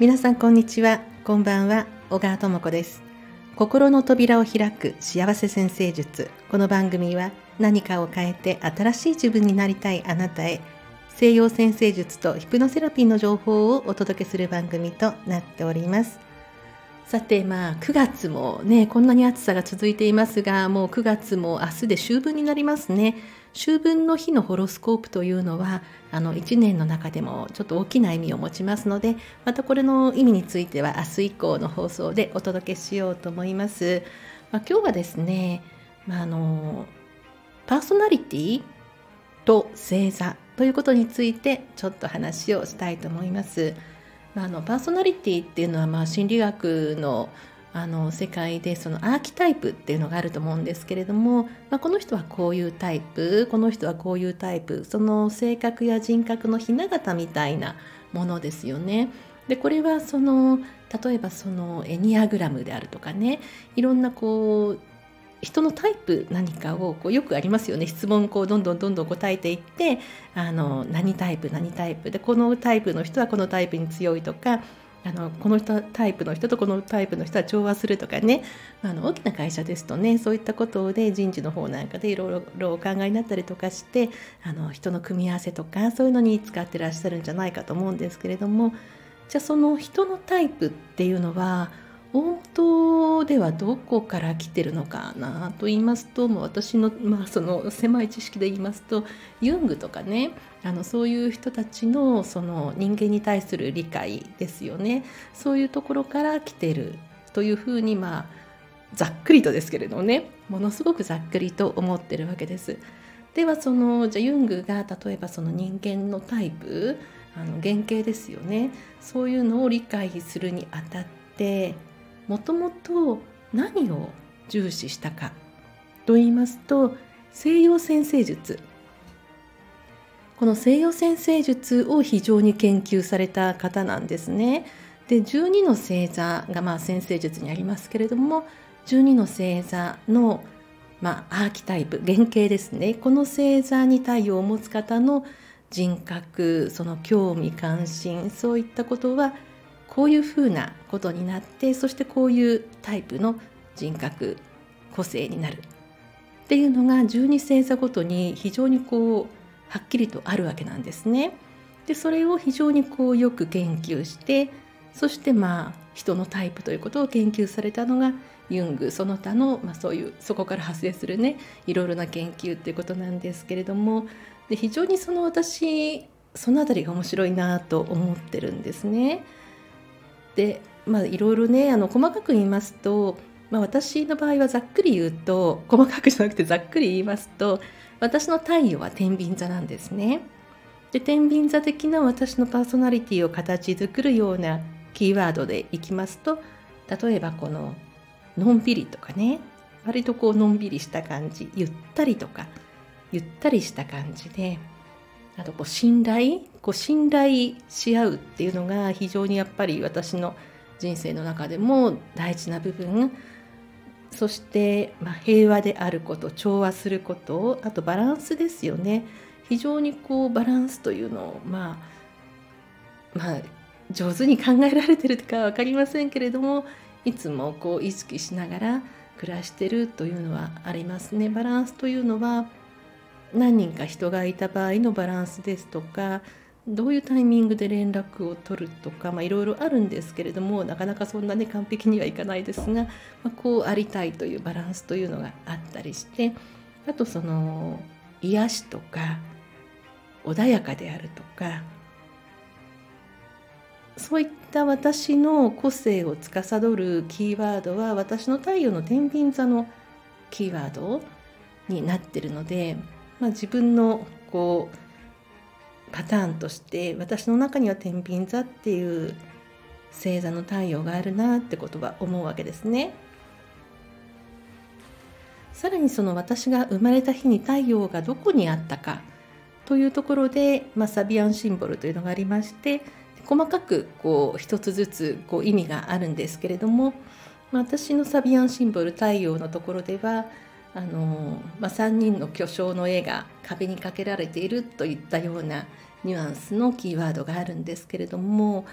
皆さんこんにちは。こんばんは。小川智子です。心の扉を開く幸せ先生術。この番組は何かを変えて新しい自分になりたいあなたへ西洋先生術とヒプノセラピーの情報をお届けする番組となっております。さてまあ9月もねこんなに暑さが続いていますがもう9月も明日で秋分になりますね秋分の日のホロスコープというのはあの1年の中でもちょっと大きな意味を持ちますのでまたこれの意味については明日以降の放送でお届けしようと思います。まあ、今日はですね、まあ、あのパーソナリティと星座ということについてちょっと話をしたいと思います。あ、あのパーソナリティっていうのはまあ心理学のあの世界でそのアーキタイプっていうのがあると思うんですけれども、まあ、この人はこういうタイプこの人はこういうタイプその性格や人格のひな形みたいなものですよね。でこれはその例えばそのエニアグラムであるとかねいろんなこう人のタイプ何かをこうよくありますよね。質問こうどんどんどんどん答えていってあの何タイプ何タイプ。でこのタイプの人はこのタイプに強いとかあのこの人タイプの人とこのタイプの人は調和するとかね。あの大きな会社ですとねそういったことで人事の方なんかでいろいろお考えになったりとかしてあの人の組み合わせとかそういうのに使ってらっしゃるんじゃないかと思うんですけれども。じゃあその人のタイプっていうのは大元ではどこから来てるのかなと言いますともう私の,、まあその狭い知識で言いますとユングとかねあのそういう人たちのその人間に対する理解ですよねそういうところから来てるというふうにまあざっくりとですけれどもねものすごくざっくりと思ってるわけです。ではそのじゃユングが例えばその人間のタイプあの原型ですよねそういうのを理解するにあたってもともと何を重視したかと言いますと西洋先生術この西洋先生術を非常に研究された方なんですね。で12の星座がまあ先生術にありますけれども12の星座のまあ、アーキタイプ原型ですねこの星座に太陽を持つ方の人格その興味関心そういったことはこういうふうなことになってそしてこういうタイプの人格個性になるっていうのが12星座ごとに非常にこうはっきりとあるわけなんですね。でそれを非常にこうよく研究してそしてまあ人のタイプということを研究されたのがユングその他の、まあ、そういうそこから発生するねいろいろな研究っていうことなんですけれどもで非常にその私その辺りが面白いなと思ってるんですね。でまあいろいろねあの細かく言いますと、まあ、私の場合はざっくり言うと細かくじゃなくてざっくり言いますと私の太陽は天秤座なんですね。で天秤座的な私のパーソナリティを形作るようなキーワードでいきますと例えばこののんびりとかね割とこうのんびりした感じゆったりとかゆったりした感じであとこう信頼こう信頼し合うっていうのが非常にやっぱり私の人生の中でも大事な部分そして、まあ、平和であること調和することあとバランスですよね非常にこうバランスというのをまあまあ上手に考えられてるかは分かりませんけれどもいつもこう意識しながら暮らしてるというのはありますね。バランスというのは何人か人がいた場合のバランスですとかどういうタイミングで連絡を取るとかいろいろあるんですけれどもなかなかそんなに完璧にはいかないですが、まあ、こうありたいというバランスというのがあったりしてあとその癒しとか穏やかであるとかそういった私の個性を司るキーワードは私の太陽の天秤座のキーワードになってるのでまあ、自分のこうパターンとして私の中には天秤座っていう星座の太陽があるなってことは思うわけですね。さらにその私が生まれた日に太陽がどこにあったかというところで、まあ、サビアンシンボルというのがありまして細かくこう一つずつこう意味があるんですけれども、まあ、私のサビアンシンボル太陽のところではあの、まあ、3人の巨匠の絵が壁にかけられているといったようなニュアンスのキーワードがあるんですけれども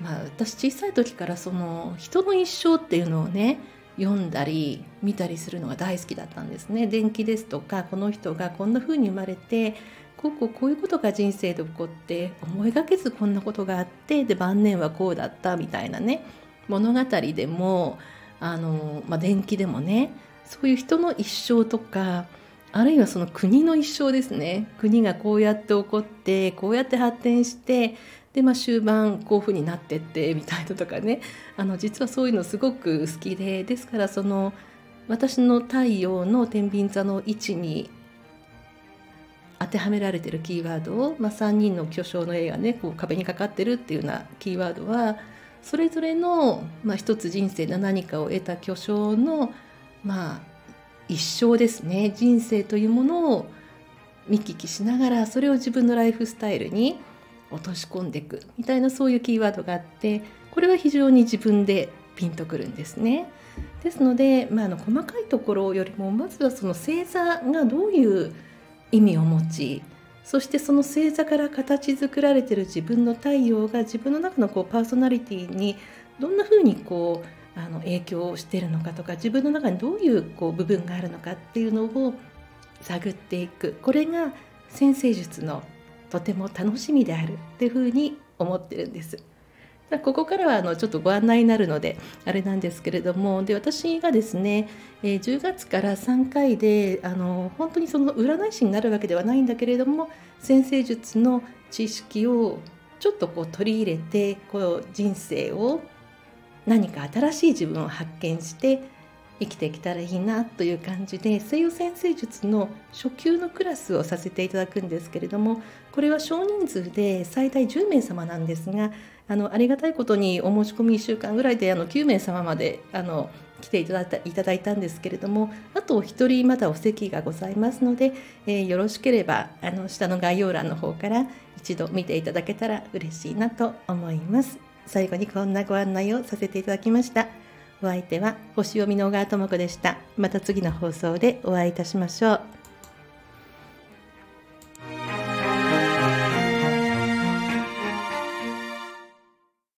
まあ、私小さい時からその人の一生っていうのをね読んだり見たりするのが大好きだったんですね。伝記ですとかこの人がこんな風に生まれてこうこうこういうことが人生で起こって思いがけずこんなことがあってで晩年はこうだったみたいなね物語でもあの、まあ、伝記でもねそういう人の一生とかあるいはその国の一生ですね。国がこうやって起こってこうやって発展してで、まあ、終盤こういうふうになってってみたいなとかね。あの実はそういうのすごく好きでですからその私の太陽の天秤座の位置に当てはめられてるキーワードを、まあ、3人の巨匠の絵がねこう壁にかかってるっていうようなキーワードはそれぞれの、まあ、一つ人生で何かを得た巨匠の、まあ、一生ですね人生というものを見聞きしながらそれを自分のライフスタイルに落とし込んでいくみたいなそういうキーワードがあってこれは非常に自分でピンとくるんですね。ですので、まあ、あの細かいところよりもまずはその星座がどういう意味を持ちそしてその星座から形作られてる自分の太陽が自分の中のこうパーソナリティにどんなふうにこうあの影響をしているのかとか自分の中にどういうこう部分があるのかっていうのを探っていくこれが先生術のとても楽しみであるっていうふうに思ってるんです。ここからはあのちょっとご案内になるのであれなんですけれどもで私がですね、えー、10月から3回であの本当にその占い師になるわけではないんだけれども先生術の知識をちょっとこう取り入れてこう人生を何か新しい自分を発見して生きていけたらいいなという感じで西洋先生術の初級のクラスをさせていただくんですけれどもこれは少人数で最大10名様なんですがあのありがたいことにお申し込み1週間ぐらいであの9名様まであの来ていただいたいただいたんですけれどもあとお一人まだお席がございますので、えー、よろしければあの下の概要欄の方から一度見ていただけたら嬉しいなと思います。最後にこんなご案内をさせていただきました。お相手は星読みの小川智子でした。また次の放送でお会いいたしましょう。